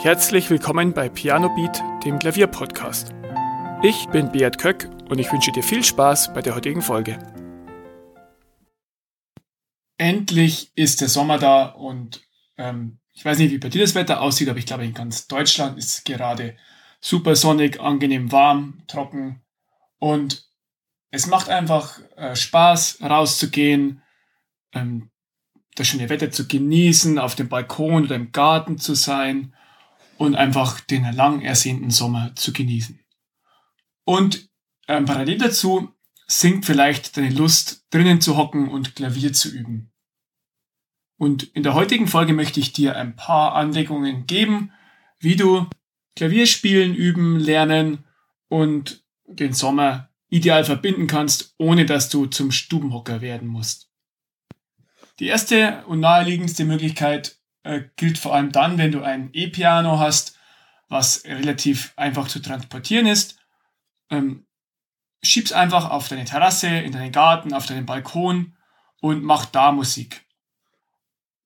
Herzlich willkommen bei Piano Beat, dem Klavierpodcast. Ich bin Beat Köck und ich wünsche dir viel Spaß bei der heutigen Folge. Endlich ist der Sommer da und ähm, ich weiß nicht, wie bei dir das Wetter aussieht, aber ich glaube, in ganz Deutschland ist es gerade super sonnig, angenehm warm, trocken und es macht einfach äh, Spaß, rauszugehen, ähm, das schöne Wetter zu genießen, auf dem Balkon oder im Garten zu sein und einfach den lang ersehnten Sommer zu genießen. Und ähm, parallel dazu sinkt vielleicht deine Lust, drinnen zu hocken und Klavier zu üben. Und in der heutigen Folge möchte ich dir ein paar Anregungen geben, wie du Klavierspielen üben, lernen und den Sommer ideal verbinden kannst, ohne dass du zum Stubenhocker werden musst. Die erste und naheliegendste Möglichkeit äh, gilt vor allem dann, wenn du ein E-Piano hast, was relativ einfach zu transportieren ist. Ähm, schieb's einfach auf deine Terrasse, in deinen Garten, auf deinen Balkon und mach da Musik.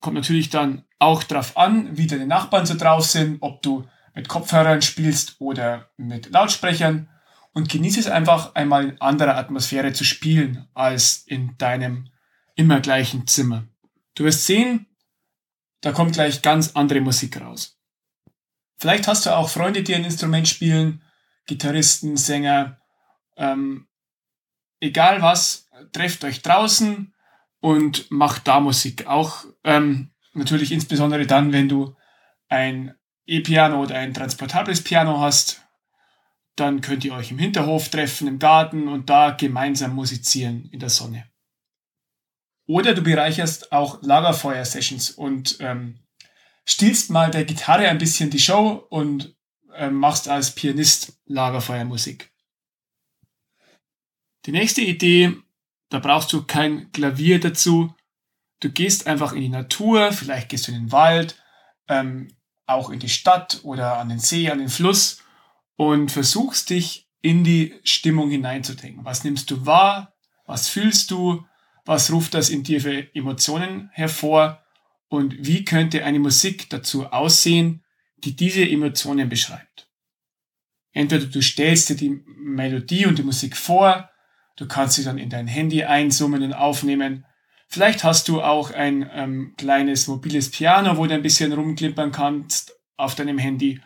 Kommt natürlich dann auch drauf an, wie deine Nachbarn so drauf sind, ob du mit Kopfhörern spielst oder mit Lautsprechern und genieße es einfach einmal in anderer Atmosphäre zu spielen als in deinem immer gleichen Zimmer. Du wirst sehen, da kommt gleich ganz andere Musik raus. Vielleicht hast du auch Freunde, die ein Instrument spielen, Gitarristen, Sänger, ähm, egal was, trefft euch draußen und macht da Musik. Auch ähm, natürlich insbesondere dann, wenn du ein E-Piano oder ein transportables Piano hast, dann könnt ihr euch im Hinterhof treffen, im Garten und da gemeinsam musizieren in der Sonne. Oder du bereicherst auch Lagerfeuer-Sessions und ähm, stiehlst mal der Gitarre ein bisschen die Show und ähm, machst als Pianist Lagerfeuermusik. Die nächste Idee, da brauchst du kein Klavier dazu. Du gehst einfach in die Natur, vielleicht gehst du in den Wald, ähm, auch in die Stadt oder an den See, an den Fluss und versuchst dich in die Stimmung hineinzudenken. Was nimmst du wahr? Was fühlst du? Was ruft das in dir für Emotionen hervor? Und wie könnte eine Musik dazu aussehen, die diese Emotionen beschreibt? Entweder du stellst dir die Melodie und die Musik vor, du kannst sie dann in dein Handy einsummen und aufnehmen. Vielleicht hast du auch ein ähm, kleines mobiles Piano, wo du ein bisschen rumklimpern kannst auf deinem Handy.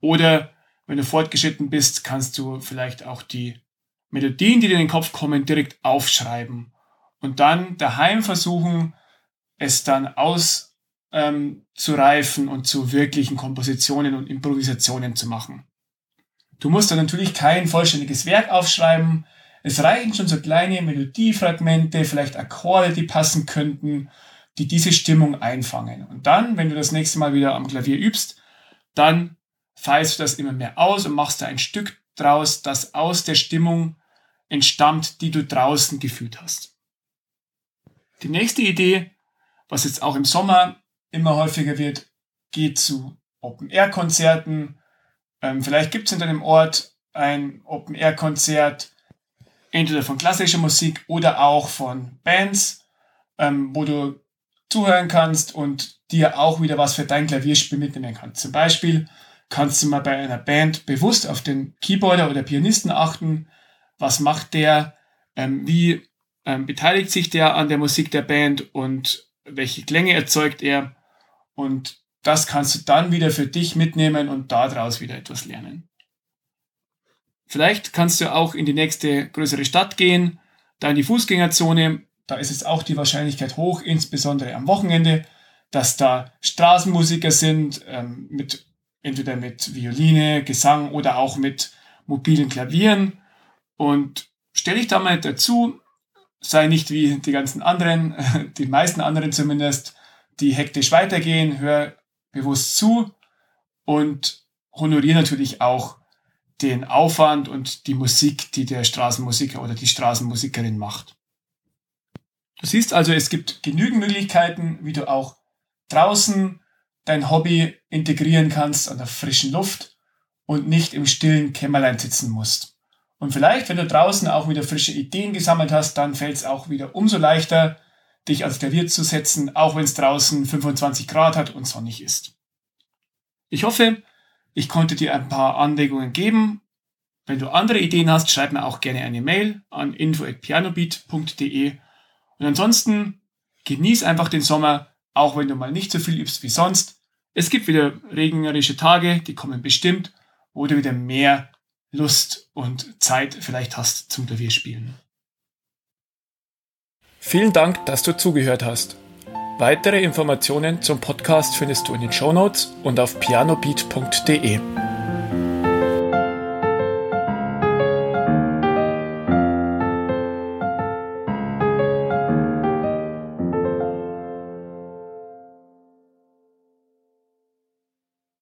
Oder wenn du fortgeschritten bist, kannst du vielleicht auch die Melodien, die dir in den Kopf kommen, direkt aufschreiben und dann daheim versuchen, es dann auszureifen ähm, und zu wirklichen Kompositionen und Improvisationen zu machen. Du musst dann natürlich kein vollständiges Werk aufschreiben. Es reichen schon so kleine Melodiefragmente, vielleicht Akkorde, die passen könnten, die diese Stimmung einfangen. Und dann, wenn du das nächste Mal wieder am Klavier übst, dann feierst du das immer mehr aus und machst da ein Stück draus, das aus der Stimmung entstammt, die du draußen gefühlt hast. Die nächste Idee, was jetzt auch im Sommer immer häufiger wird, geht zu Open-Air-Konzerten. Ähm, vielleicht gibt es in deinem Ort ein Open-Air-Konzert, entweder von klassischer Musik oder auch von Bands, ähm, wo du zuhören kannst und dir auch wieder was für dein Klavierspiel mitnehmen kannst. Zum Beispiel kannst du mal bei einer Band bewusst auf den Keyboarder oder Pianisten achten. Was macht der? Ähm, wie ähm, beteiligt sich der an der Musik der Band und welche Klänge erzeugt er? Und das kannst du dann wieder für dich mitnehmen und daraus wieder etwas lernen. Vielleicht kannst du auch in die nächste größere Stadt gehen, da in die Fußgängerzone. Da ist es auch die Wahrscheinlichkeit hoch, insbesondere am Wochenende, dass da Straßenmusiker sind, ähm, mit entweder mit Violine, Gesang oder auch mit mobilen Klavieren. Und stell dich da mal dazu, sei nicht wie die ganzen anderen, die meisten anderen zumindest, die hektisch weitergehen, hör bewusst zu und honoriere natürlich auch den Aufwand und die Musik, die der Straßenmusiker oder die Straßenmusikerin macht. Du siehst also, es gibt genügend Möglichkeiten, wie du auch draußen dein Hobby integrieren kannst an der frischen Luft und nicht im stillen Kämmerlein sitzen musst. Und vielleicht, wenn du draußen auch wieder frische Ideen gesammelt hast, dann fällt es auch wieder umso leichter, dich ans Klavier zu setzen, auch wenn es draußen 25 Grad hat und sonnig ist. Ich hoffe, ich konnte dir ein paar Anregungen geben. Wenn du andere Ideen hast, schreib mir auch gerne eine Mail an info@pianobeat.de. Und ansonsten genieß einfach den Sommer, auch wenn du mal nicht so viel übst wie sonst. Es gibt wieder regnerische Tage, die kommen bestimmt, wo du wieder mehr Lust und Zeit vielleicht hast zum Klavierspielen. Vielen Dank, dass du zugehört hast. Weitere Informationen zum Podcast findest du in den Show Notes und auf pianobeat.de.